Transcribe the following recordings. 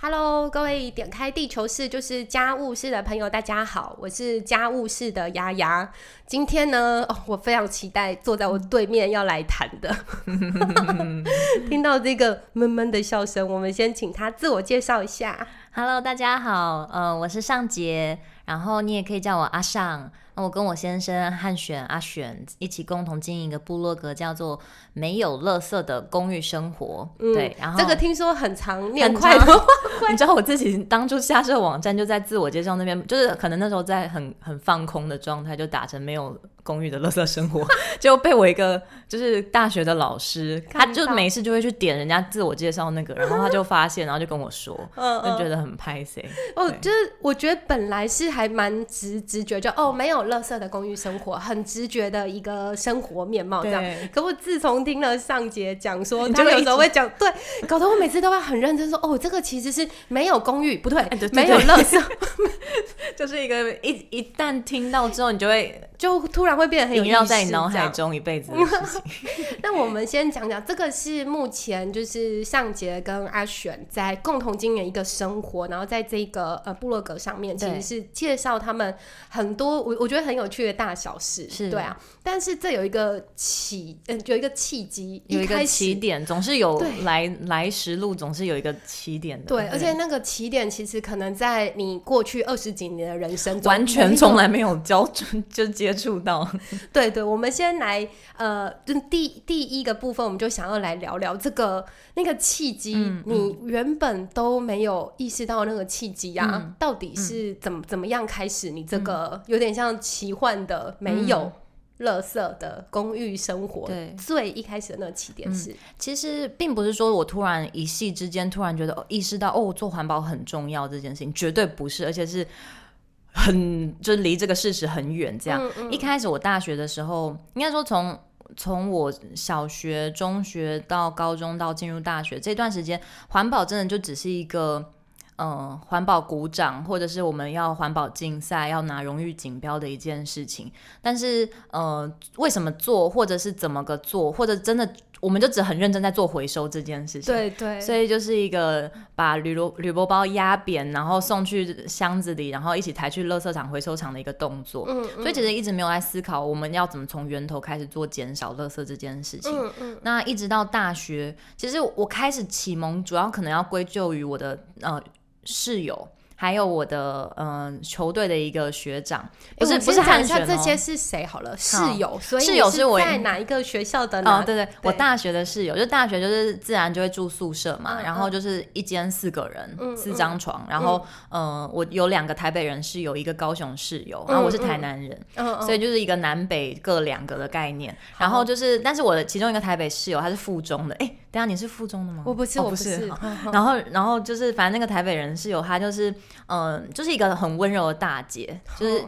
Hello，各位点开地球室就是家务室的朋友，大家好，我是家务室的丫丫。今天呢，哦，我非常期待坐在我对面要来谈的。听到这个闷闷的笑声，我们先请他自我介绍一下。Hello，大家好，呃，我是尚杰，然后你也可以叫我阿尚。那我跟我先生汉选阿选一起共同经营一个部落格，叫做“没有垃圾的公寓生活”。对，然后这个听说很常，念快的。你知道我自己当初下设网站就在自我介绍那边，就是可能那时候在很很放空的状态，就打成“没有”。公寓的乐色生活 就被我一个就是大学的老师，他就没事就会去点人家自我介绍那个，然后他就发现，然后就跟我说，就觉得很拍。哦，就是我觉得本来是还蛮直直觉，就哦没有乐色的公寓生活，很直觉的一个生活面貌这样。可我自从听了上节讲说，他有时候会讲，对，搞得我每次都会很认真说，哦，这个其实是没有公寓，不对，没有乐色，就是一个一一旦听到之后，你就会。就突然会变得很萦绕在你脑海中一辈子的事情。那我们先讲讲，这个是目前就是尚杰跟阿选在共同经营一个生活，然后在这个呃部落格上面，其实是介绍他们很多我我觉得很有趣的大小事，是对啊。但是这有一个起，嗯，有一个契机，有一个起点，总是有来来时路，总是有一个起点的。对，而且那个起点其实可能在你过去二十几年的人生中，完全从来没有交就接。接触到，对对，我们先来，呃，就第第一个部分，我们就想要来聊聊这个那个契机。你原本都没有意识到那个契机呀，到底是怎么怎么样开始？你这个有点像奇幻的没有乐色的公寓生活。对，最一开始的那个起点是，其实并不是说我突然一夕之间突然觉得哦意识到哦，做环保很重要这件事情，绝对不是，而且是。很就离这个事实很远，这样。一开始我大学的时候，应该说从从我小学、中学到高中到进入大学这段时间，环保真的就只是一个，嗯，环保鼓掌，或者是我们要环保竞赛要拿荣誉锦标的一件事情。但是，呃，为什么做，或者是怎么个做，或者真的。我们就只很认真在做回收这件事情，对对，所以就是一个把铝箩铝箔包压扁，然后送去箱子里，然后一起抬去垃圾场回收厂的一个动作。嗯嗯。所以其实一直没有在思考我们要怎么从源头开始做减少垃圾这件事情。嗯嗯。那一直到大学，其实我开始启蒙，主要可能要归咎于我的呃室友。还有我的嗯球队的一个学长，不是不是看一下这些是谁好了室友，所以室友是我在哪一个学校的？哦，对对，我大学的室友，就大学就是自然就会住宿舍嘛，然后就是一间四个人，四张床，然后嗯，我有两个台北人室友，一个高雄室友，然后我是台南人，所以就是一个南北各两个的概念，然后就是，但是我的其中一个台北室友他是附中的，哎。等下你是附中的吗？我不是，我不是。然后，然后就是，反正那个台北人室友他，就是，嗯，就是一个很温柔的大姐，就是。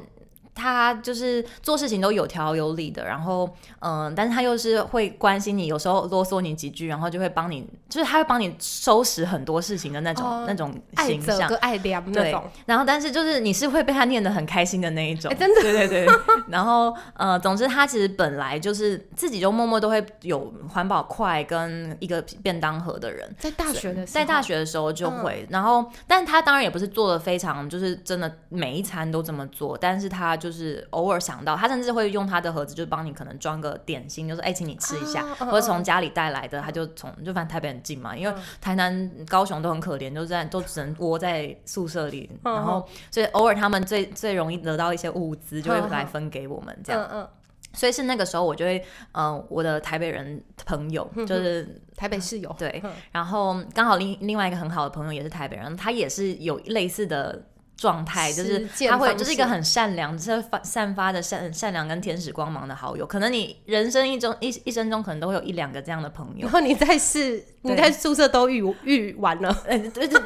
他就是做事情都有条有理的，然后嗯，但是他又是会关心你，有时候啰嗦你几句，然后就会帮你，就是他会帮你收拾很多事情的那种那种形象，爱怜那种。然后，但是就是你是会被他念得很开心的那一种，真的，对对对。然后呃，总之他其实本来就是自己就默默都会有环保筷跟一个便当盒的人，在大学的在大学的时候就会。然后，但他当然也不是做的非常，就是真的每一餐都这么做，但是他就。就是偶尔想到，他甚至会用他的盒子，就帮你可能装个点心，就说哎，请你吃一下，或者从家里带来的，他就从就反正台北很近嘛，因为台南、高雄都很可怜，都在都只能窝在宿舍里，然后所以偶尔他们最最容易得到一些物资，就会来分给我们这样。嗯嗯。所以是那个时候，我就会嗯，我的台北人朋友就是台北室友，对，然后刚好另另外一个很好的朋友也是台北人，他也是有类似的。状态就是他会就是一个很善良，就是发散发的善善良跟天使光芒的好友。可能你人生一中一一生中可能都会有一两个这样的朋友。然后你在是你在宿舍都遇遇完了，对对对，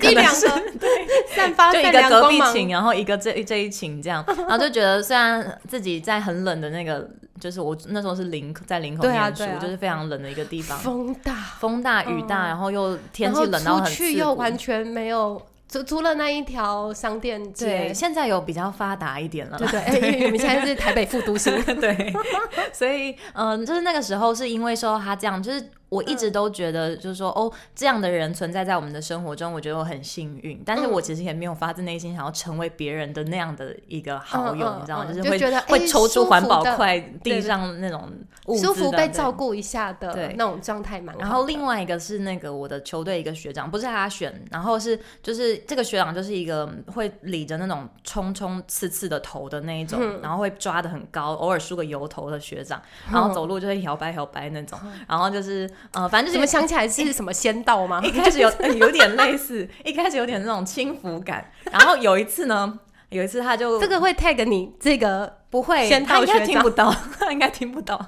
一两个对散发就一个隔壁寝，然后一个这这一寝这样，然后就觉得虽然自己在很冷的那个，就是我那时候是林在林口念书，就是非常冷的一个地方，风大风大雨大，然后又天气冷到很去又完全没有。除除了那一条商店街，现在有比较发达一点了。对对，因为 我们现在是台北副都心。对，所以嗯，就是那个时候是因为说他这样，就是我一直都觉得，就是说，哦，这样的人存在在我们的生活中，我觉得我很幸运。但是我其实也没有发自内心想要成为别人的那样的一个好友，你知道吗？就是会会抽出环保筷，地上那种舒服被照顾一下的那种状态嘛。然后另外一个是那个我的球队一个学长，不是他选，然后是就是这个学长就是一个会理着那种冲冲刺刺的头的那一种，然后会抓的很高，偶尔梳个油头的学长，然后走路就会摇摆摇摆那种，然后就是。呃，反正就是你们想起来是什么仙道吗？一开始有有点类似，一开始有点那种轻浮感，然后有一次呢，有一次他就这个会 tag 你这个。不会，他应该听不到，他应该听不到。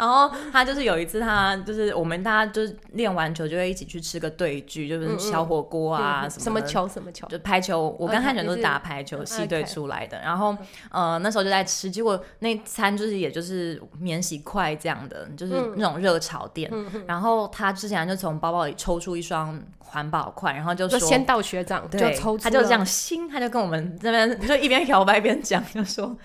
然后他就是有一次，他就是我们大家就是练完球就会一起去吃个对局，就是小火锅啊什么什么球什么球，就排球。我跟汉全都是打排球系队出来的。然后呃那时候就在吃，结果那餐就是也就是免洗筷这样的，就是那种热炒店。然后他之前就从包包里抽出一双环保筷，然后就说先到学长就抽出，他就这样心，他就跟我们这边就一边摇摆一边讲，就说。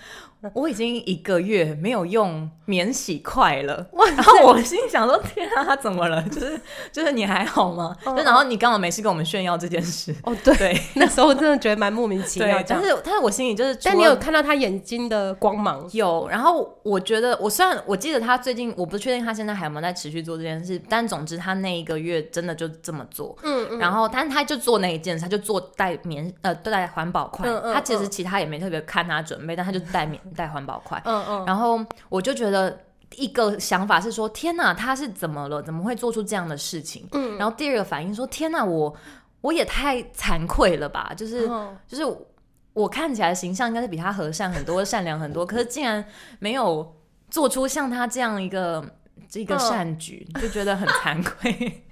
我 已经一个月没有用免洗筷了，然后我心想说：“天啊，他怎么了？就是就是你还好吗？”就然后你刚好没事跟我们炫耀这件事。哦，对，那时候我真的觉得蛮莫名其妙。但是但是我心里就是，但你有看到他眼睛的光芒？有。然后我觉得，我虽然我记得他最近，我不确定他现在还有没有在持续做这件事，但总之他那一个月真的就这么做。嗯嗯。然后，但是他就做那一件，他就做带棉呃带环保筷。他其实其他也没特别看他准备，但他就带棉。带环保筷，嗯嗯，然后我就觉得一个想法是说，天哪，他是怎么了？怎么会做出这样的事情？嗯，然后第二个反应说，天哪，我我也太惭愧了吧！就是就是我看起来形象应该是比他和善很多、善良很多，可是竟然没有做出像他这样一个这个善举，就觉得很惭愧。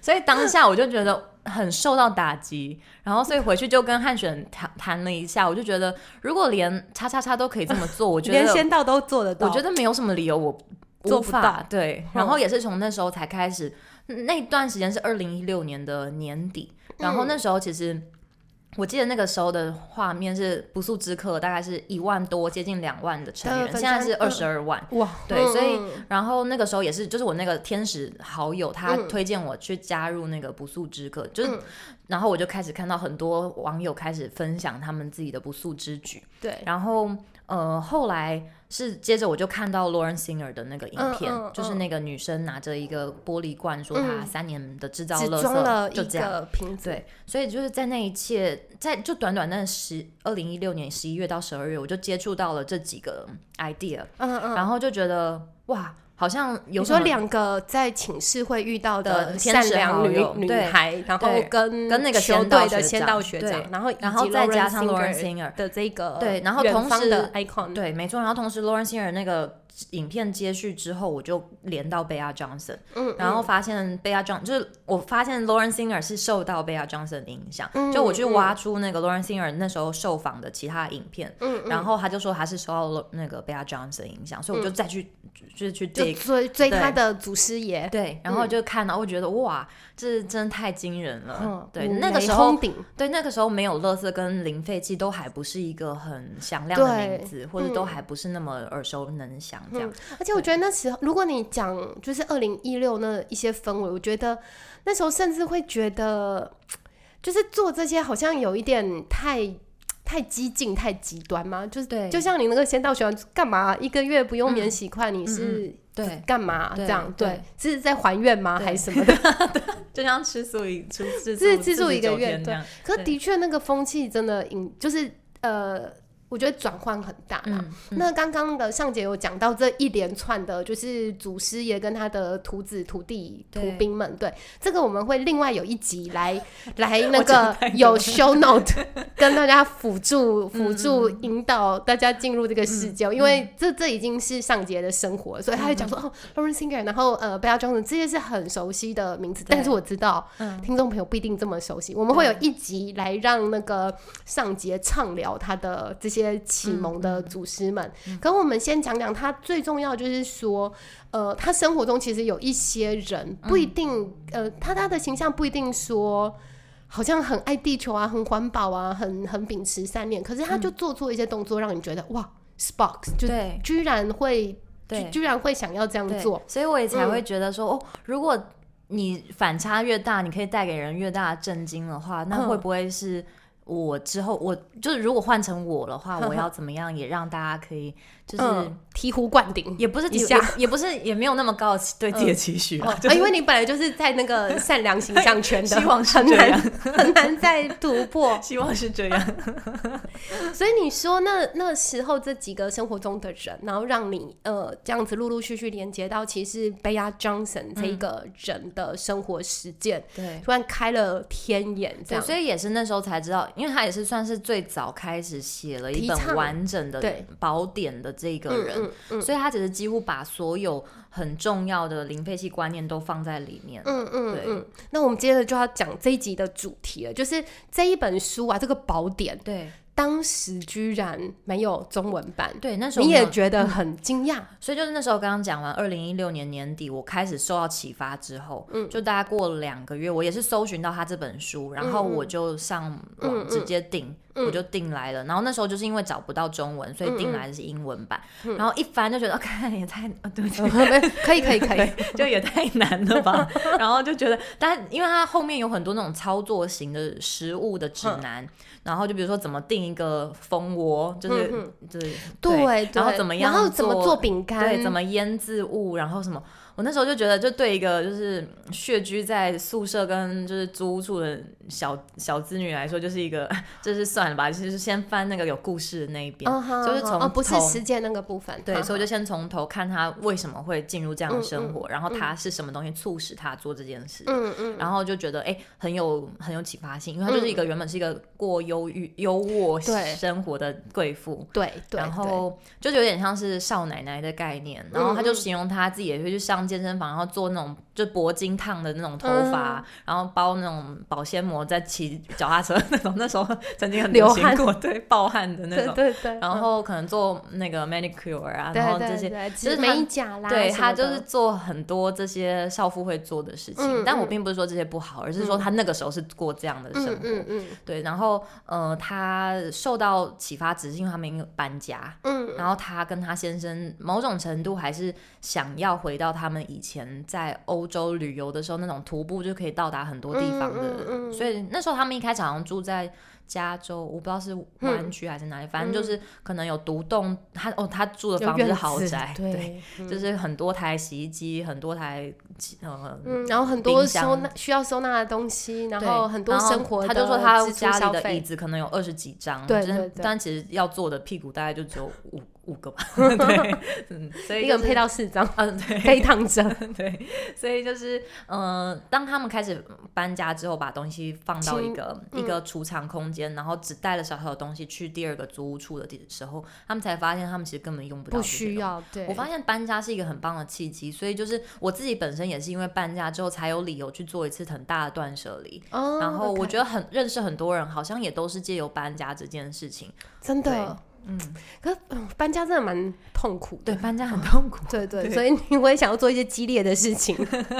所以当下我就觉得很受到打击，然后所以回去就跟汉选谈谈了一下，我就觉得如果连叉叉叉都可以这么做，我觉得连仙道都做得到，我觉得没有什么理由我做不到。对，然后也是从那时候才开始，那段时间是二零一六年的年底，然后那时候其实。我记得那个时候的画面是不速之客，大概是一万多，接近两万的成员，现在是二十二万。哇，对，所以然后那个时候也是，就是我那个天使好友，他推荐我去加入那个不速之客，就是，然后我就开始看到很多网友开始分享他们自己的不速之举。对，然后呃，后来。是接着我就看到 Lauren Singer 的那个影片，就是那个女生拿着一个玻璃罐，说她三年的制造垃圾就这样瓶子。对，所以就是在那一切，在就短短那十二零一六年十一月到十二月，我就接触到了这几个 idea，嗯嗯，然后就觉得哇。好像有说两个在寝室会遇到的善良女女孩，然后跟跟那个球队的先到学长，然后然后再加上 Lauren Singer 的这个对，然后同时的 icon 对，没错，然后同时 Lauren Singer 那个。影片接续之后，我就连到贝亚 Johnson，嗯，然后发现贝亚 John 就是我发现 Lauren Singer 是受到贝亚 Johnson 的影响，就我去挖出那个 Lauren Singer 那时候受访的其他影片，嗯，然后他就说他是受到那个贝亚 Johnson 影响，所以我就再去就是去追追他的祖师爷，对，然后就看到，我觉得哇，这真的太惊人了，对，那个时候对那个时候没有乐色跟零废弃都还不是一个很响亮的名字，或者都还不是那么耳熟能详。嗯，而且我觉得那时候，如果你讲就是二零一六那一些氛围，我觉得那时候甚至会觉得，就是做这些好像有一点太太激进、太极端吗。就是对，就像你那个先到学校干嘛，一个月不用免洗筷，你是对干嘛这样？对，是在还愿吗？还是什么的？就像吃素一吃是吃素一个月对。可的确，那个风气真的，引就是呃。我觉得转换很大啦。那刚刚的尚姐有讲到这一连串的，就是祖师爷跟他的徒子徒弟徒兵们。对，这个我们会另外有一集来来那个 有 show note 跟大家辅助辅助引导大家进入这个世界，因为这这已经是尚杰的生活，所以他就讲说哦，Lauren Singer，然后呃，Bella Johnson 这些是很熟悉的名字，但是我知道听众朋友不一定这么熟悉。我们会有一集来让那个尚杰畅聊他的这些。些启蒙的祖师们，可我们先讲讲他最重要，就是说，呃，他生活中其实有一些人不一定，呃，他他的形象不一定说好像很爱地球啊，很环保啊，很很秉持善念，可是他就做出一些动作，让你觉得哇，Sparks 就居然会。对，居然会想要这样做，所以我也才会觉得说，哦，如果你反差越大，你可以带给人越大的震惊的话，那嗯。会不会是我之后我就是如果换成我的话，我要怎么样也让大家可以就是、嗯，醍醐灌顶。也不是也一下也也不是也没有那么高的对自己的期许啊是因为你本来就是在那个善良形象圈的，希望是很这样难很难再突破。希望是这样。所以你说那那时候这几个生活中的人，然后让你呃这样子陆陆续续连接到，其实贝亚 Johnson 这一个人的生活实践，对。突然开了天眼，这对，样。所以也是那时候才知道，因为他也是算是最早开始写了一本完整的对宝典的这个人，嗯嗯。所以他只是几乎把所有很重要的零废弃观念都放在里面。嗯嗯对。嗯。那我们接着就要讲这一集的主题了，就是这一本书啊，这个宝典对。当时居然没有中文版，对，那时候你也觉得很惊讶。所以就是那时候刚刚讲完，二零一六年年底我开始受到启发之后，嗯，就大概过了两个月，我也是搜寻到他这本书，然后我就上网直接订，我就订来了。然后那时候就是因为找不到中文，所以订来的是英文版。然后一翻就觉得，哦，看也太，哦对不起，可以可以可以，就也太难了吧。然后就觉得，但因为它后面有很多那种操作型的食物的指南，然后就比如说怎么订一个蜂窝，就是就是对，然后怎么样然后怎么做做饼干，对，怎么腌制物，然后什么？我那时候就觉得，就对一个就是血居在宿舍跟就是租住的小小资女来说，就是一个就是算了吧，就是先翻那个有故事的那一边，就是从哦不是头实践那个部分，对，哈所以我就先从头看他为什么会进入这样的生活，然后嗯他是什么东西促使他做这件事，嗯嗯然后就觉得哎、很有很有启发性，因为他就是一个原本是一个过忧郁优渥生活的贵妇，对对，然后就有点像是少奶奶的概念，然后他就形容他自己也会去上健身房，然后做那种就铂金烫的那种头发，然后包那种保鲜膜，在骑脚踏车那种，那时候曾经很流行过，对，暴汗的那种。对对，然后可能做那个 manicure 啊，然后这些，对对，就是美甲啦，对他就是做很多这些少妇会做的事情。嗯但我并不是说这些不好，而是说他那个时候是过这样的生活。嗯嗯嗯。对，然后呃，他受到启发，只是因为他们有搬家，嗯。然后他跟他先生某种程度还是想要回到他们以前在欧洲旅游的时候那种徒步就可以到达很多地方的，嗯嗯嗯。所以那时候他们一开始好像住在加州，我不知道是湾区还是哪里，反正就是可能有独栋，他哦他住的房子是豪宅，对，就是很多台洗衣机，很多台呃。嗯，然后很多收纳需要收纳的东西，然后很多生活他就说他家里的椅，子可能有二十几张，对。但其实要坐的屁股大概就只有五五个吧，对，嗯，所以就是一个人配到四张，嗯，对，可以躺着，对，所以就是，呃，当他们开始搬家之后，把东西放到一清个、一个储藏空间，然后只带了小小的东西去第二个租屋处的地时候，他们才发现他们其实根本用不到不。需要，对，我发现搬家是一个很棒的契机，所以就是我自己本身也是因为搬家之后才有理由去做一次很大的断舍离。哦，然后我觉得很认识很多人，好像也都是借由搬家这件事情。真的，嗯，可搬家真的蛮痛苦的对，。搬家很痛苦。对 对，对所以你会想要做一些激烈的事情，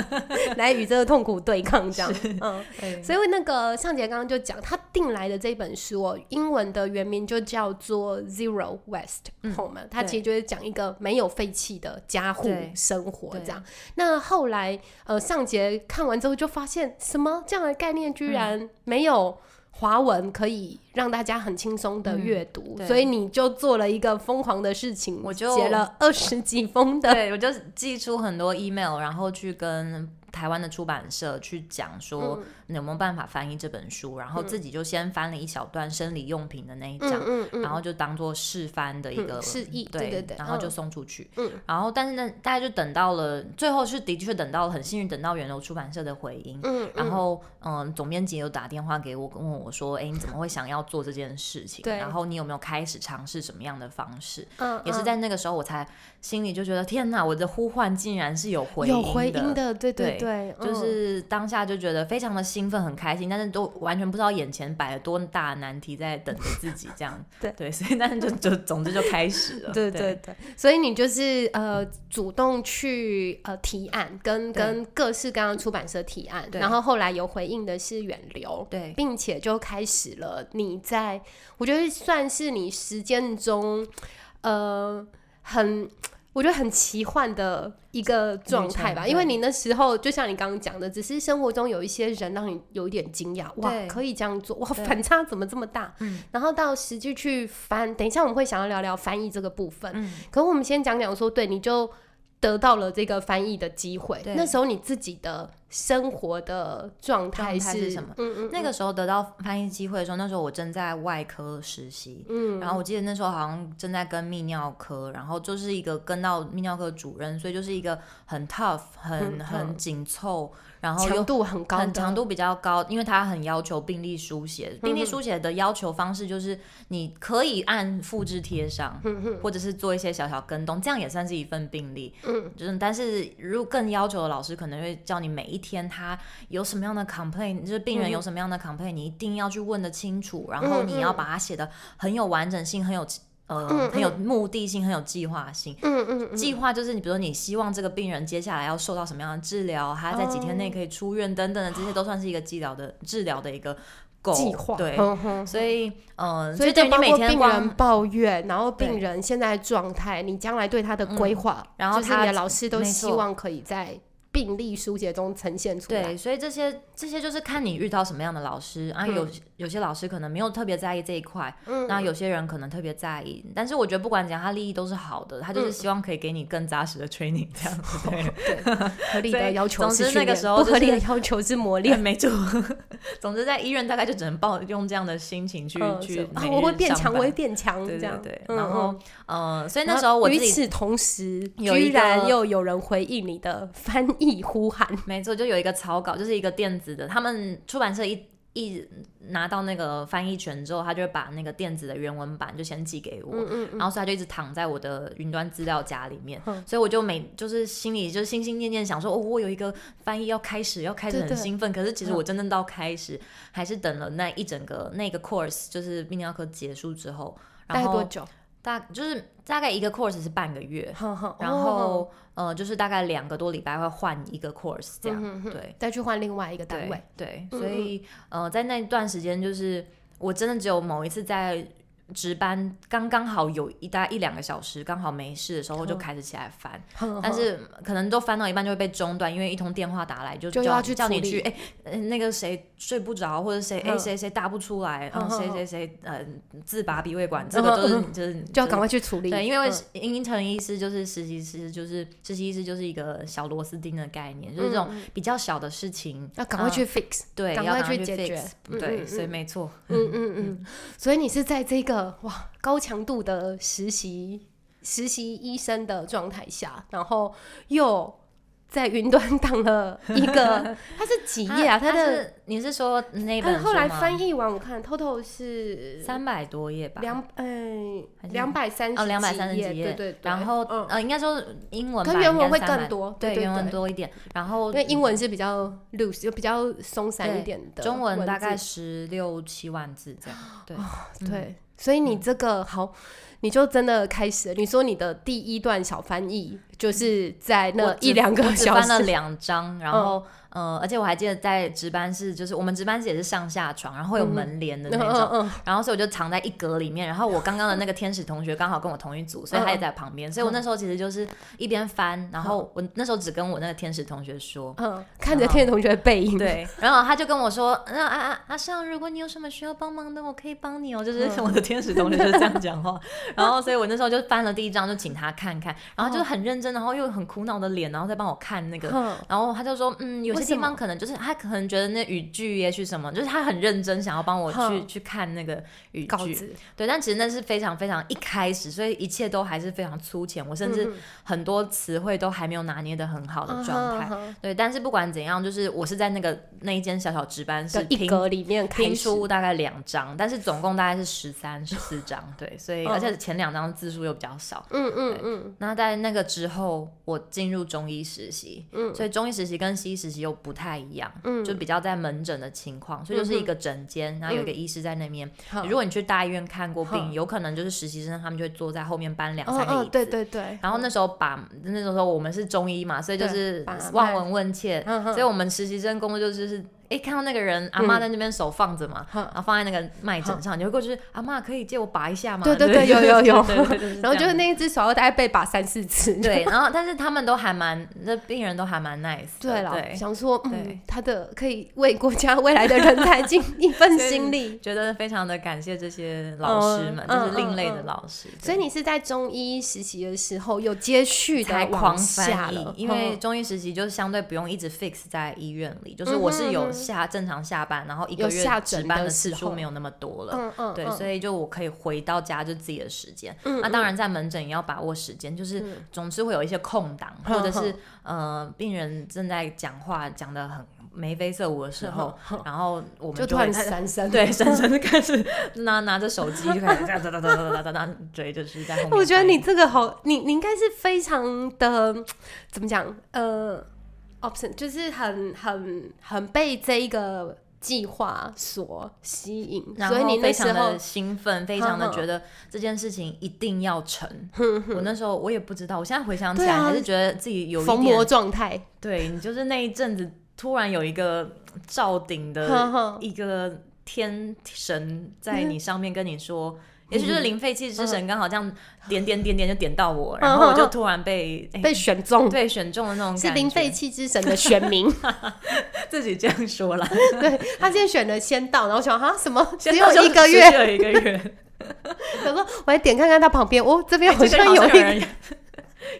来与这个痛苦对抗，这样，嗯，对 所以那个尚杰刚刚就讲，他订来的这本书哦，英文的原名就叫做 Zero West Home，、它对其实就是讲一个没有废弃的家户生活这样。那后来呃，尚杰看完之后就发现，什么这样的概念居然没有。华文可以让大家很轻松的阅读，对。所以你就做了一个疯狂的事情，我就写了二十几封的对，我就寄出很多 email，然后去跟台湾的出版社去讲说你有没有办法翻译这本书，然后自己就先翻了一小段生理用品的那一章，嗯嗯然后就当做试翻的一个、嗯示意对对对对然后就嗯。送出去。嗯。然后但是呢，大家就等到了最后是的确等到了很幸运等到源流出版社的回音，嗯，然后嗯，总编辑有打电话给我，问我说：“哎，你怎么会想要做这件事情？对。然后你有没有开始尝试什么样的方式？”嗯也是嗯。在那个时候，我才心里就觉得天哪，我的呼唤竟然是有回有回的。音的，对对对就是当下就觉得非常的兴奋，很开心，但是都完全不知道眼前摆了多大的难题在等着自己，这样。对。对，所以 但是就就总之就开始了，对对对，所以你就是呃主动去呃提案，跟跟各式各样的出版社提案，然后后来有回应的是远流，对。并且就开始了你在我觉得算是你实践中呃很我觉得很奇幻的一个状态吧，因为你那时候就像你刚刚讲的，只是生活中有一些人让你有一点惊讶，哇，可以这样做，哇，反差怎么这么大？嗯。然后到实际去翻，等一下我们会想要聊聊翻译这个部分，嗯。可我们先讲讲说，对，你就得到了这个翻译的机会，那时候你自己的生活的状态是什么？嗯嗯，那个时候得到翻译机会的时候，那时候我正在外科实习，嗯，然后我记得那时候好像正在跟泌尿科，然后就是一个跟到泌尿科主任，所以就是一个很 tough、很嗯很紧凑，然后又强度很高，很强度比较高，因为它很要求病历书写。病历书写的要求方式就是你可以按复制贴上，或者是做一些小小跟动，这样也算是一份病历。嗯，就是但是如果更要求的老师可能会叫你每一天他有什么样的 complaint，就是病人有什么样的 complaint，你一定要去问的清楚，然后你要把它写的很有完整性，很有。呃，很有目的性，很有计划性。嗯嗯嗯，计划就是你，比如说你希望这个病人接下来要受到什么样的治疗，他在几天内可以出院等等的，这些都算是一个治疗的治疗的一个计划，对，所以嗯，所以就等于你每天病人抱怨，然后病人现在状态，你将来对他的规划，然后他的老师都希望可以在病例书写中呈现出来。对，所以这些这些就是看你遇到什么样的老师啊，有有些老师可能没有特别在意这一块，嗯那有些人可能特别在意，但是我觉得不管怎样，他利益都是好的，他嗯就是希望可以给你更扎实的 training 这样子，对。合理的要求总之那个时候不合理的要求是磨练练。没错，总之在医院大概就只能抱用这样的心情去、嗯去啊我会变强，我会变强，对这样对然后嗯呃，所以那时候我自与此同时，居然又有人回应你的翻译呼喊，没错，就有一个草稿，就是一个电子的，他们出版社一一拿到那个翻译权之后，他就会把那个电子的原文版就先寄给我，嗯然后所以他就一直躺在我的云端资料夹里面，嗯所以我就每就是心里就心心念念想说，哦，我有一个翻译要开始，要开始很兴奋，可是其实嗯。我真正到开始，还是等了那一整个那个 course，就是泌尿科结束之后，然后多久？大就是大概一个 course 是半个月，然哦后、呃就是大概两个多礼拜会换一个 course 这样，嗯哼对。再去换另外一个单对位。对，嗯所以呃，在那段时间，就是我真的只有某一次在值班，刚刚好有一大概一两个小时，刚好没事的时候，就开始起来翻，但是可能都翻到一半就会被中断，因为一通电话打来就叫就要去叫你去，哎、呃那个谁睡不着，或者谁哎嗯。谁谁答不出来，然嗯后谁嗯谁谁呃自拔鼻胃管，这个都是嗯就是就要赶快。去处理。对，因为嗯。英城医师就是实习师，就是实习医师就是一个小螺丝钉的概念，就是这种比较小的事情，呃要赶快去 fix。对，赶快去解决。对，嗯所以嗯没错，嗯嗯。嗯，所以你是在这个哇高强度的实习实习医生的状态下，然后又在云端当了一个，它是几页啊？它的是你是说那它本后来翻译译完，我看 total 是三百多页吧？两哎两百三哦，两百三十页，几页，对对对。然后嗯，呃，应该说英文可版应该原文会更300对，多对对原文多一点，然后因为英文是比较 loose，就比较松散一点的中文大概十六七万字这样，对，对，所以嗯你这个、好，你就真的开始了。你说你的第一段小翻译就是在那一两个小时，翻了两章，然后。呃，而且我还记得在值班室，就是我们值班室也是上下床，然后会有门帘的那嗯种，嗯然后所以我就藏在一格里面，然后我刚刚的那个天使同学刚好跟我同一组，所以他也在旁边，所以我那时候其实就是一边翻，然后我那时候只跟我那个天使同学说，嗯，看着天使同学的背影，对，然后他就跟我说，那啊啊阿尚，如果你有什么需要帮忙的，我可以帮你哦，就是我的天使同学就是这样讲话，然后所以我那时候就翻了第一张，就请他看看，然后就是很认真，然后又很苦恼的脸，然后再帮我看那个。嗯，然后他就说，嗯，有些地方可能就是他可能觉得那语句也许什么，就是他很认真想要帮我去去看那个语句，子，对，但其实那是非常非常一开始，所以一切都还是非常粗浅，我甚至很多词汇都还没有拿捏的很好的状态。嗯对，但是不管怎样，就是我是在那个那一间小小值班室一格里面开拼始，出大概两张，但是总共大概是十三、十四张，对，所以、嗯。而且前两张字数又比较少。嗯嗯嗯，那在那个之后，我进入中医实习，嗯，所以中医实习跟西医实习又不太一样，嗯，就比较在门诊的情况，所以就是一个诊间，然后有一个医师在那边。如果你去大医院看过病，有可能就是实习生他们就会坐在后面搬两三个椅子，对对对，然后那时候把那时候我们是中医嘛，所以就是望闻问切，所以我们实习生工作就是就是哎，看到那个人阿妈在那边手放着嘛，然后放在那个麦枕上，你会过去，阿妈可以借我拔一下吗？对对对，有有有。然后就是那一只手大概被拔三四次。对，然后但是他们都还蛮，那病人都还蛮 nice。对了，想说，嗯，他的可以为国家未来的人才尽一份心力，觉得非常的感谢这些老师们，就是另类的老师。所以你是在中医实习的时候有接续的狂翻译，因为中医实习就是相对不用一直 fix 在医院里，就是我是有。下正常下班，然后一个月值班的次数没有那么多了，嗯嗯，对，所以就我可以回到家就自己的时间。那当然在门诊也要把握时间，就是总是会有一些空档，或者是呃病人正在讲话讲的很眉飞色舞的时候，然后我们就突然闪闪，对，闪闪就开始拿拿着手机就开始哒哒哒哒哒哒哒追，就是在后面。我觉得你这个好，你你应该是非常的怎么讲？呃。Option 就是很很很被这一个计划所吸引，所以你非常的兴奋，非常的觉得这件事情一定要成。我那时候我也不知道，我现在回想起来还是觉得自己有疯魔状态。对你就是那一阵子突然有一个照顶的一个天神在你上面跟你说。也许就是零废弃之神刚好这样点点点点就点到我，然后我就突然被被选中，对选中的那种是零废弃之神的选民，自己这样说了。对他今天选的先到，然后想哈什么只有一个月，只有一个月。他说我来点看看他旁边，哦这边好像有人，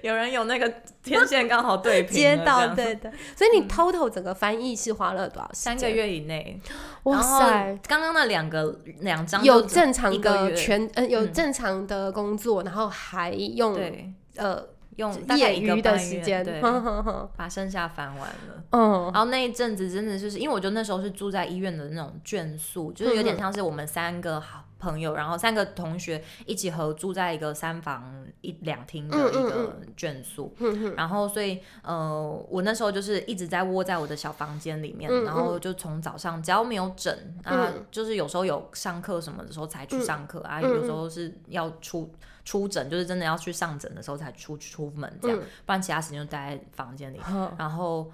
有人有那个天线刚好对接到，对 的。所以你 total 整个翻译是花了多少？三个月以内。哇塞！刚刚那两个两张有正常的全呃有正常的工作，然后还用呃用业余的时间，对，把剩下翻完了。嗯，然后那一阵子真的就是因为我觉得那时候是住在医院的那种眷宿，就是有点像是我们三个好。朋友，然后三个同学一起合住在一个三房一两厅的一个眷宿，然后所以呃，我那时候就是一直在窝在我的小房间里面，然后就从早上只要没有诊啊，就是有时候有上课什么的时候才去上课啊，有时候是要出出诊，就是真的要去上诊的时候才出出门这样，不然其他时间就待在房间里。然后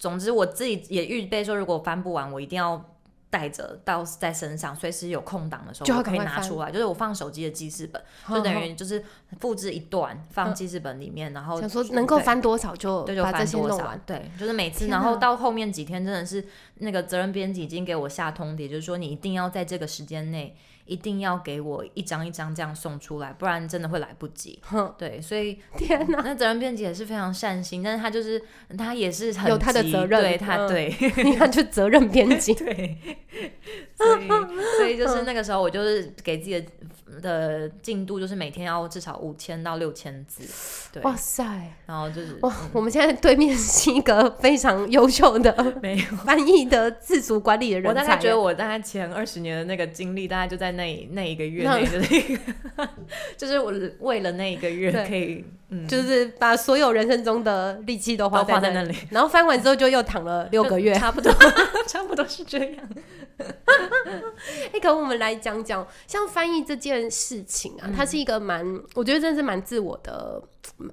总之我自己也预备说，如果翻不完，我一定要。带着到在身上，随时有空档的时候就可以拿出来。就是我放手机的记事本，就等于就是复制一段放记事本里面，然后想说能够翻多少就对就翻多少。对，就是每次，然后到后面几天真的是那个责任编辑已经给我下通牒，就是说你一定要在这个时间内。一定要给我一张一张这样送出来，不然真的会来不及。对，所以天哪，那责任编辑也是非常善心，但是他就是他也是很有他的责任，对他对，你看就责任编辑，对，所以所以就是那个时候我就是给自己的。的进度就是每天要至少五千到六千字，对，哇塞，然后就是哇，我们现在对面是一个非常优秀的 没有。翻译的自主管理的人我大概觉得我大概前二十年的那个经历，大概就在那那那一个月内 的那个，就是我为了那一个月可以，嗯，就是把所有人生中的力气都花在那里，然后翻完之后就又躺了六个月，差不多，差不多是这样。哎，可我们来讲讲，像翻译这件事情啊，它是一个蛮，我觉得真的是蛮自我的，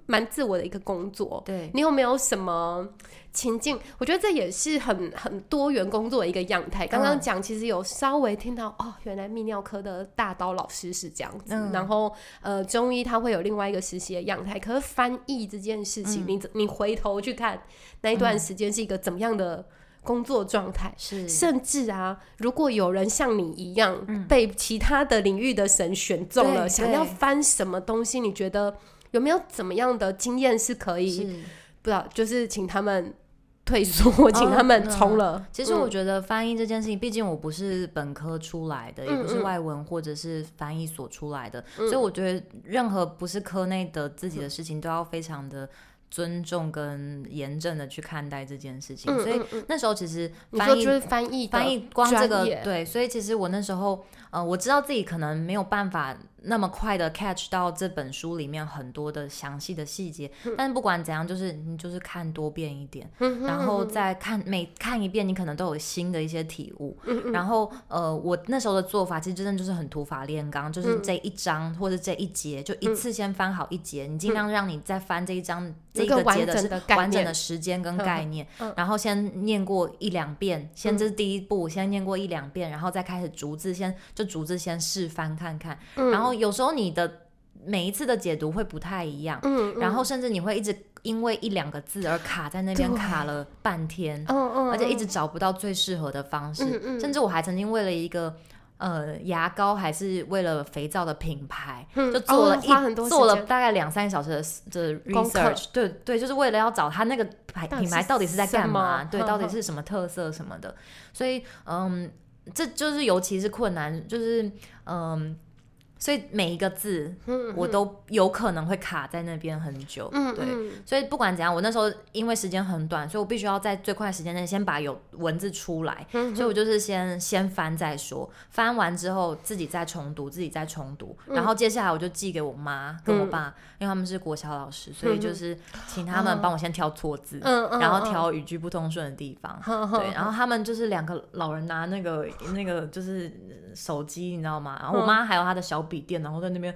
蛮自我的一个工作。对你有没有什么情境？我觉得这也是很很多元工作的一个样态。刚刚讲，其实有稍微听到哦，原来泌尿科的大刀老师是这样子，然后呃，中医他会有另外一个实习的样态。可是翻译这件事情，你你回头去看那一段时间是一个怎么样的？工作状态。是，甚至啊，如果有人像你一样被其他的领域的神选中了，想要翻什么东西，你觉得有没有怎么样的经验是可以？不知道，就是请他们退缩，请他们冲了。其实我觉得翻译这件事情，毕竟我不是本科出来的，也不是外文或者是翻译所出来的，所以我觉得任何不是科内的自己的事情，都要非常的。尊重跟严正的去看待这件事情，所以那时候其实翻译就是翻译翻译光这个对，所以其实我那时候呃，我知道自己可能没有办法那么快的 catch 到这本书里面很多的详细的细节，但是不管怎样，就是你就是看多遍一点，然后再看每看一遍，你可能都有新的一些体悟。然后呃，我那时候的做法其实真的就是很土法炼钢，就是这一章或者这一节就一次先翻好一节，你尽量让你再翻这一章这个节的是完整的时间跟概念，然后先念过一两遍，先这是第一步，先念过一两遍，然后再开始逐字先。就逐字先试翻看看，然后有时候你的每一次的解读会不太一样，嗯，然后甚至你会一直因为一两个字而卡在那边卡了半天，嗯嗯，而且一直找不到最适合的方式，甚至我还曾经为了一个呃牙膏还是为了肥皂的品牌，就做了一做了大概两三个小时的的 research，对对，就是为了要找他那个牌品牌到底是在干嘛，对，到底是什么特色什么的，所以嗯。这就是尤其是困难，就是嗯。所以每一个字，我都有可能会卡在那边很久。对，所以不管怎样，我那时候因为时间很短，所以我必须要在最快的时间内先把有文字出来。所以我就是先先翻再说，翻完之后自己再重读，自己再重读，然后接下来我就寄给我妈跟我爸，因为他们是国小老师，所以就是请他们帮我先挑错字，然后挑语句不通顺的地方。对，然后他们就是两个老人拿那个那个就是手机，你知道吗？然后我妈还有她的小。笔电，然后在那边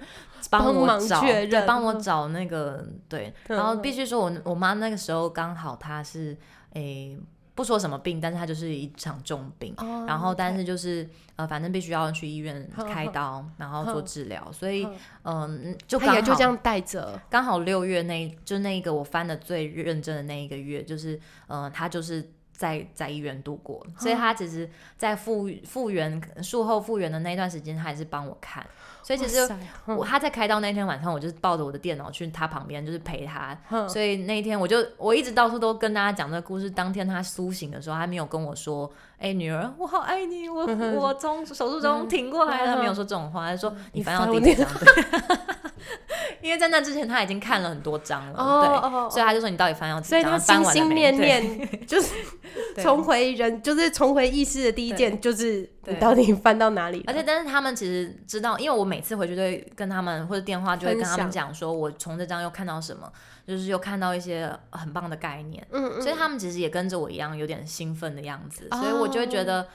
帮我找，对，帮我找那个对，然后必须说，我我妈那个时候刚好她是诶，不说什么病，但是她就是一场重病，然后但是就是呃，反正必须要去医院开刀，然后做治疗，所以嗯，就刚好就这样带着，刚好六月那就那一个我翻的最认真的那一个月，就是嗯，她就是。在在医院度过，所以他其实，在复复原术后复原的那段时间，他还是帮我看。所以其实我他在开刀那天晚上，我就抱着我的电脑去他旁边，就是陪他。所以那一天，我就我一直到处都跟大家讲这个故事。当天他苏醒的时候，他没有跟我说：“哎，女儿，我好爱你，我我从手术中挺过来了。”没有说这种话，他说：“你翻到第几章？” 因为在那之前他已经看了很多章了，对，所以他就说你到底翻到几章？所以他心心念念就是重回人，就是重回意识的第一件就是你到底翻到哪里？而且，但是他们其实知道，因为我每次回去都会跟他们或者电话就会跟他们讲说，我从这张又看到什么，就是又看到一些很棒的概念，嗯，所以他们其实也跟着我一样有点兴奋的样子，所以我就会觉得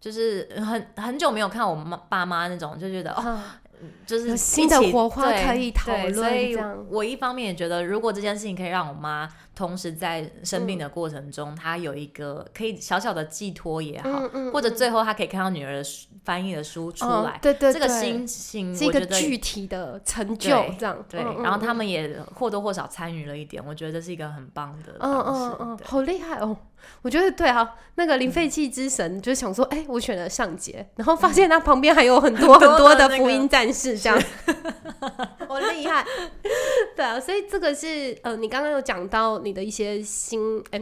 就是很很久没有看我妈爸妈那种，就觉得哦。就是新的火花可以讨论，所以我一方面也觉得，如果这件事情可以让我妈同时在生病的过程中，他有一个可以小小的寄托也好，或者最后他可以看到女儿翻译的书出来，对对，这个心情是一个具体的成就，这样对。然后他们也或多或少参与了一点，我觉得这是一个很棒的方式，好厉害哦。我觉得对啊，那个零废弃之神就想说，哎，我选了上节，然后发现他旁边还有很多 很多的福音战士，这样，好厉害。对啊，所以这个是呃，你刚刚有讲到你的一些心，哎，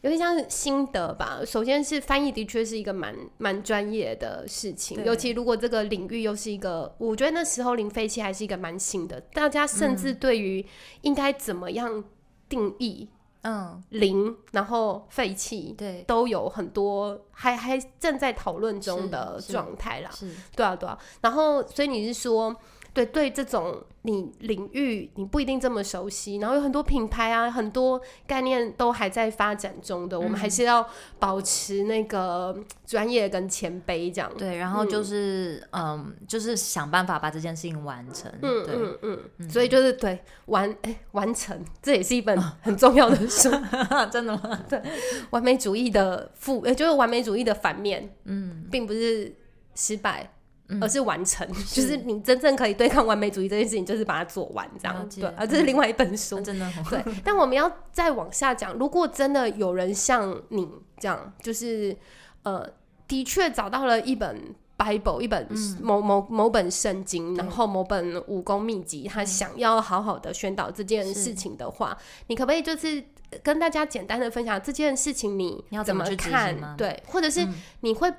有点像心得吧。首先是翻译的确是一个蛮蛮专业的事情，尤其如果这个领域又是一个，我觉得那时候零废弃还是一个蛮新的，大家甚至对于应该怎么样定义。嗯，零，然后废弃，对，都有很多，还还正在讨论中的状态啦。是，对啊，对啊。然后，所以你是说？对对，这种你领域你不一定这么熟悉，然后有很多品牌啊，很多概念都还在发展中的，我们还是要保持那个专业跟谦卑这样。对，然后就是嗯，就是想办法把这件事情完成。嗯嗯嗯，所以就是对完哎完成，这也是一本 很重要的书，真的吗？对，完美主义的负，就是完美主义的反面，嗯，并不是失败。而是完成，就是你真正可以对抗完美主义这件事情，就是把它做完这样。对，啊，这是另外一本书，真的。对，但我们要再往下讲，如果真的有人像你这样，就是呃，的确找到了一本 Bible，一本某某某本圣经，然后某本武功秘籍，他想要好好的宣导这件事情的话，你可不可以就是跟大家简单的分享这件事情你要怎么看？对，或者是你会。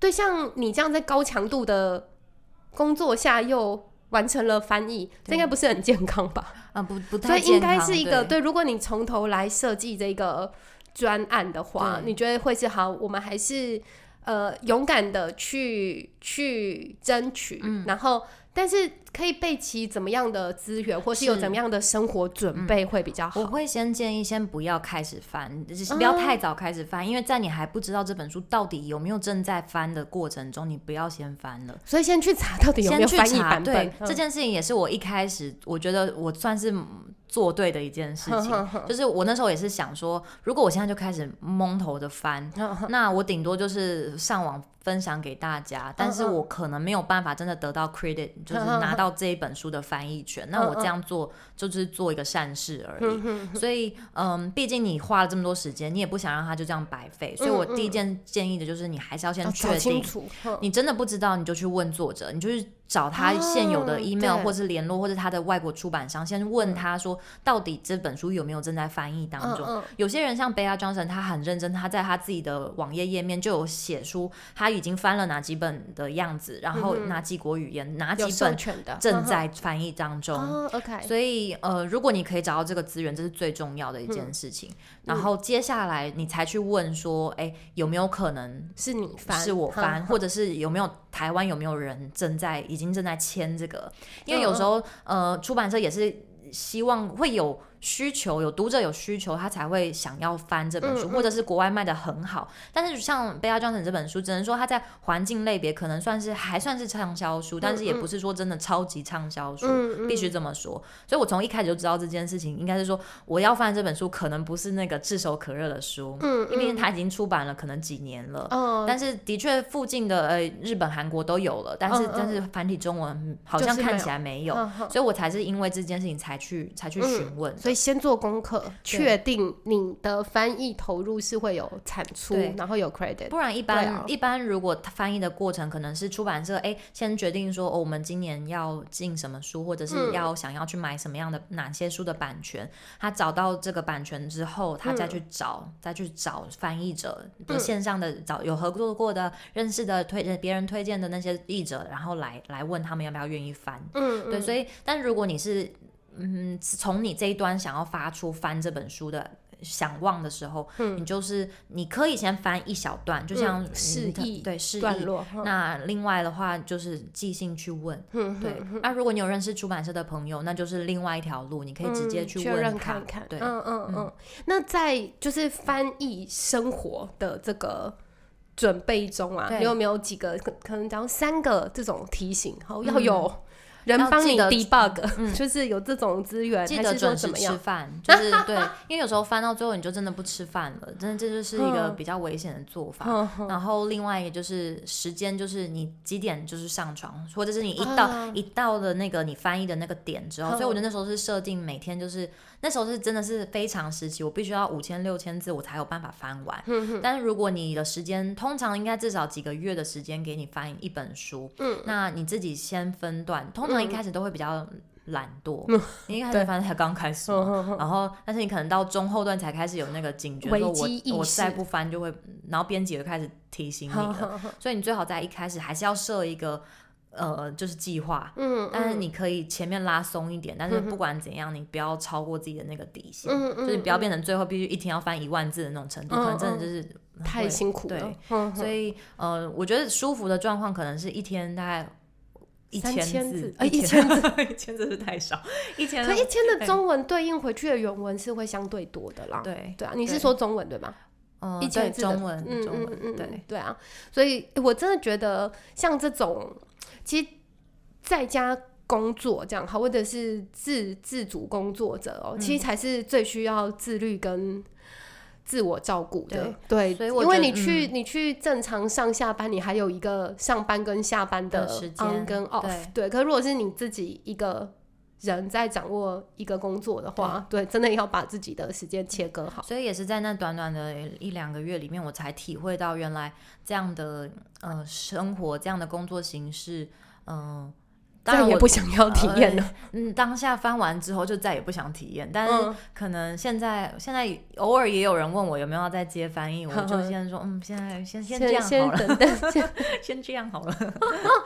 对，像你这样在高强度的工作下又完成了翻译，这应该不是很健康吧？啊，不不太所以应该是一个对。如果你从头来设计这个专案的话，你觉得会是好？我们还是呃勇敢的去去争取，然后。但是可以备齐怎么样的资源，或是有怎么样的生活准备会比较好？我会先建议先不要开始翻，不要太早开始翻，因为在你还不知道这本书到底有没有正在翻的过程中，你不要先翻了。所以先去查到底有没有翻译版本。这件事情也是我一开始我觉得我算是。做对的一件事情，就是我那时候也是想说，如果我现在就开始蒙头的翻，那我顶多就是上网分享给大家，但是我可能没有办法真的得到 credit，就是 拿到这一本书的翻译权。那我这样做就是做一个善事而已。所以，嗯，毕竟你花了这么多时间，你也不想让它就这样白费。所以我第一件建议的就是，你还是要先确定，你真的不知道，你就去问作者，你就是。找他现有的 email 或是联络，或者他的外国出版商，先问他说，到底这本书有没有正在翻译当中？有些人像贝亚· o n 他很认真，他在他自己的网页页面就有写出他已经翻了哪几本的样子，然后哪几国语言，哪几本正在翻译当中。OK，所以呃，如果你可以找到这个资源，这是最重要的一件事情。然后接下来你才去问说，哎，有没有可能是你翻，是我翻，或者是有没有台湾有没有人正在？已经正在签这个，因为有时候呃，出版社也是希望会有。需求有读者有需求，他才会想要翻这本书，或者是国外卖的很好。但是像《贝亚庄臣》这本书，只能说它在环境类别可能算是还算是畅销书，但是也不是说真的超级畅销书，必须这么说。所以我从一开始就知道这件事情，应该是说我要翻这本书，可能不是那个炙手可热的书，嗯，因为它已经出版了可能几年了，但是的确附近的呃日本、韩国都有了，但是但是繁体中文好像看起来没有，所以我才是因为这件事情才去才去询问。所以先做功课，确定你的翻译投入是会有产出，然后有 credit。不然一般一般，如果翻译的过程可能是出版社哎，先决定说哦，我们今年要进什么书，或者是要想要去买什么样的哪些书的版权，他找到这个版权之后，他再去找再去找翻译者的线上的找有合作过的、认识的推别人推荐的那些译者，然后来来问他们要不要愿意翻。嗯，对，所以但如果你是。嗯，从你这一端想要发出翻这本书的想望的时候，你就是你可以先翻一小段，就像示意对示意。落。那另外的话就是即兴去问，对。那如果你有认识出版社的朋友，那就是另外一条路，你可以直接去问看看。对，嗯嗯嗯。那在就是翻译生活的这个准备中啊，你有没有几个可可能讲三个这种提醒？好，要有。人帮你 debug，就是有这种资源，记得准时吃饭，就是对，因为有时候翻到最后你就真的不吃饭了，真的这就是一个比较危险的做法。然后另外一个就是时间，就是你几点就是上床，或者是你一到一到的那个你翻译的那个点之后，所以我觉得那时候是设定每天就是。那时候是真的是非常时期，我必须要五千六千字，我才有办法翻完。但是如果你的时间通常应该至少几个月的时间给你翻译一本书，嗯，那你自己先分段，通常一开始都会比较懒惰，你一开始翻才刚开始嘛，然后但是你可能到中后段才开始有那个警觉，说我我再不翻就会，然后编辑就开始提醒你了，所以你最好在一开始还是要设一个。呃，就是计划，嗯，但是你可以前面拉松一点，但是不管怎样，你不要超过自己的那个底线，嗯嗯，就是不要变成最后必须一天要翻一万字的那种程度，可能真的就是太辛苦了。对，所以呃，我觉得舒服的状况可能是一天大概一千字，呃，一千字，一千字是太少，一千，可一千的中文对应回去的原文是会相对多的啦。对，对啊，你是说中文对吗？嗯，一千字中文，中文，对，对啊，所以我真的觉得像这种。其实在家工作这样好，或者是自自主工作者哦，其实才是最需要自律跟自我照顾的。对，所以因为你去你去正常上下班，你还有一个上班跟下班的时间跟 off。对，可如果是你自己一个人在掌握一个工作的话，对，真的要把自己的时间切割好。所以也是在那短短的一两个月里面，我才体会到原来这样的呃生活，这样的工作形式。嗯，再也不想要体验了。嗯，当下翻完之后就再也不想体验。但是可能现在现在偶尔也有人问我有没有要再接翻译，我就先说嗯，现在先先这样好了，先先这样好了。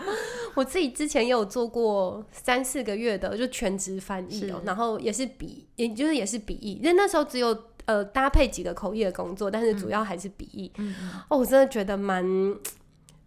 我自己之前也有做过三四个月的就全职翻译哦，然后也是笔，也就是也是笔译，因为那时候只有呃搭配几个口译的工作，但是主要还是笔译。哦，我真的觉得蛮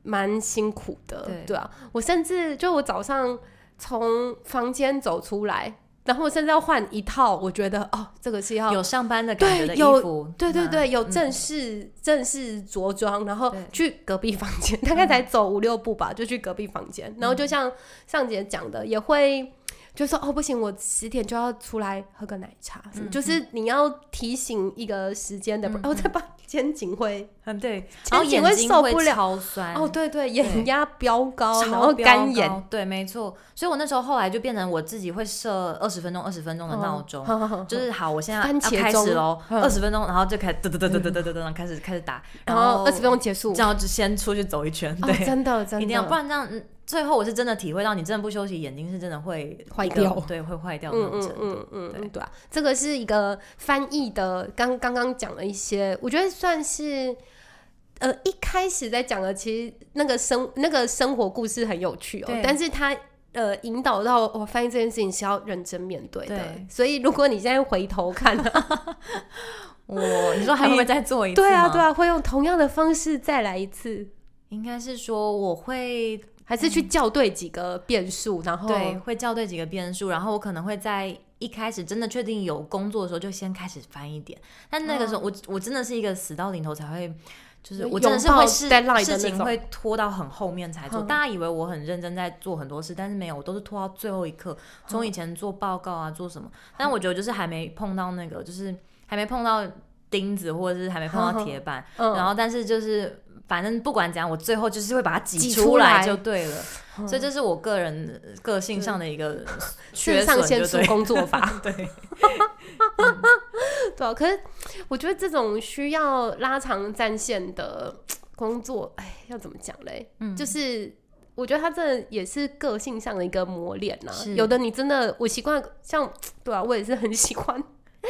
蛮辛苦的，对。啊，我甚至就我早上从房间走出来。然后我甚至要换一套，我觉得哦，这个是要有上班的感觉的衣服，对对对，有正式正式着装，然后去隔壁房间，大概才走五六步吧，就去隔壁房间，然后就像上姐讲的，也会。就说哦不行，我十点就要出来喝个奶茶，就是你要提醒一个时间的，然再把肩颈会，嗯对，肩颈会受不了，超酸，哦對,对对，眼压飙高，然后干眼，对没错，所以我那时候后来就变成我自己会设二十分钟二十分钟的闹钟，就是好，我现在要开始喽，二十分钟，然后就开始噔噔噔噔噔噔噔噔开始开始打，然后二十分钟结束，这样就先出去走一圈，对，真的真的，一定要，不然这样最后我是真的体会到，你真的不休息，眼睛是真的会坏掉，对，会坏掉那种程度。嗯嗯，对啊，这个是一个翻译的，刚刚刚讲了一些，我觉得算是呃一开始在讲的，其实那个生那个生活故事很有趣哦，但是他呃引导到我翻译这件事情是要认真面对的，所以如果你现在回头看，我 你说还会再做一次？对啊对啊，会用同样的方式再来一次？应该是说我会。还是去校对几个变数，然后对，会校对几个变数，然后我可能会在一开始真的确定有工作的时候，就先开始翻一点。但那个时候，我我真的是一个死到临头才会，就是我真的是会事事情会拖到很后面才做。大家以为我很认真在做很多事，但是没有，我都是拖到最后一刻。从以前做报告啊，做什么，但我觉得就是还没碰到那个，就是还没碰到钉子，或者是还没碰到铁板。然后，但是就是。反正不管怎样，我最后就是会把它挤出来就对了，所以这是我个人个性上的一个缺上腺素工作法。对，对啊。可是我觉得这种需要拉长战线的工作，哎，要怎么讲嘞？嗯，就是我觉得他这也是个性上的一个磨练呐。有的你真的，我习惯像对啊，我也是很喜欢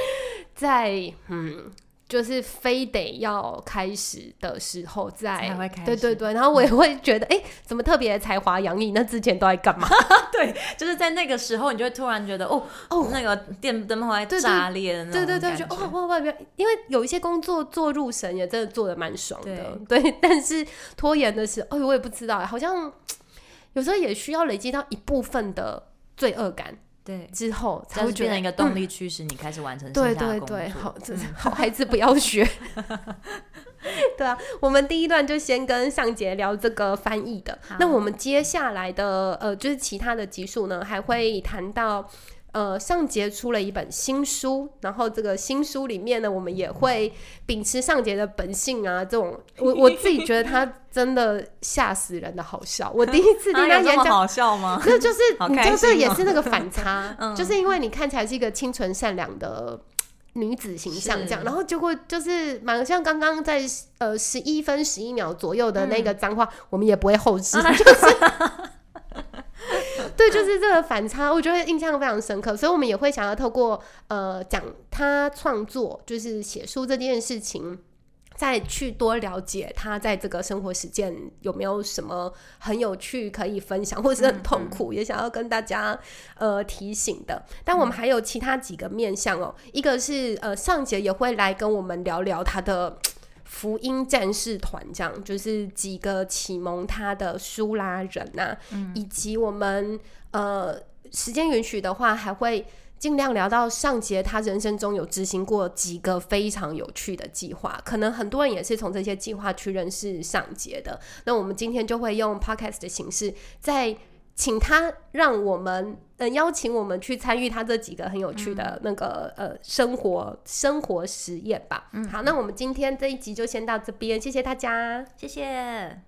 在嗯。就是非得要开始的时候再对对对，然后我也会觉得，哎，怎么特别才华洋溢？那之前都在干嘛？对，就是在那个时候，你就会突然觉得，哦哦，那个电灯泡在炸裂的那种对对对，就哦哇哇，因为有一些工作做入神，也真的做的蛮爽的。对，但是拖延的时候，哎，我也不知道，好像 有时候也需要累积到一部分的罪恶感。对，之后才会变成一个动力驱使你开始完成对对对，好，这是 好孩子不要学。对啊，我们第一段就先跟上节聊这个翻译的，那我们接下来的呃，就是其他的集数呢，还会谈到。呃，上节出了一本新书，然后这个新书里面呢，我们也会秉持上节的本性啊，这种 我我自己觉得他真的吓死人的好笑。我第一次听他演讲，好笑吗？这就是 你就是也是那个反差，就是因为你看起来是一个清纯善良的女子形象，这样，然后结果就是蛮像刚刚在呃十一分十一秒左右的那个脏话，我们也不会后置，就是。对，就是这个反差，我觉得印象非常深刻，所以我们也会想要透过呃讲他创作，就是写书这件事情，再去多了解他在这个生活实践有没有什么很有趣可以分享，或者是很痛苦，也想要跟大家呃提醒的。但我们还有其他几个面向哦，一个是呃上节也会来跟我们聊聊他的。福音战士团这样，就是几个启蒙他的苏拉人呐，以及我们呃时间允许的话，还会尽量聊到上节他人生中有执行过几个非常有趣的计划，可能很多人也是从这些计划去认识上节的。那我们今天就会用 podcast 的形式在。请他让我们，呃，邀请我们去参与他这几个很有趣的那个呃生活生活实验吧。嗯，好，那我们今天这一集就先到这边，谢谢大家，谢谢。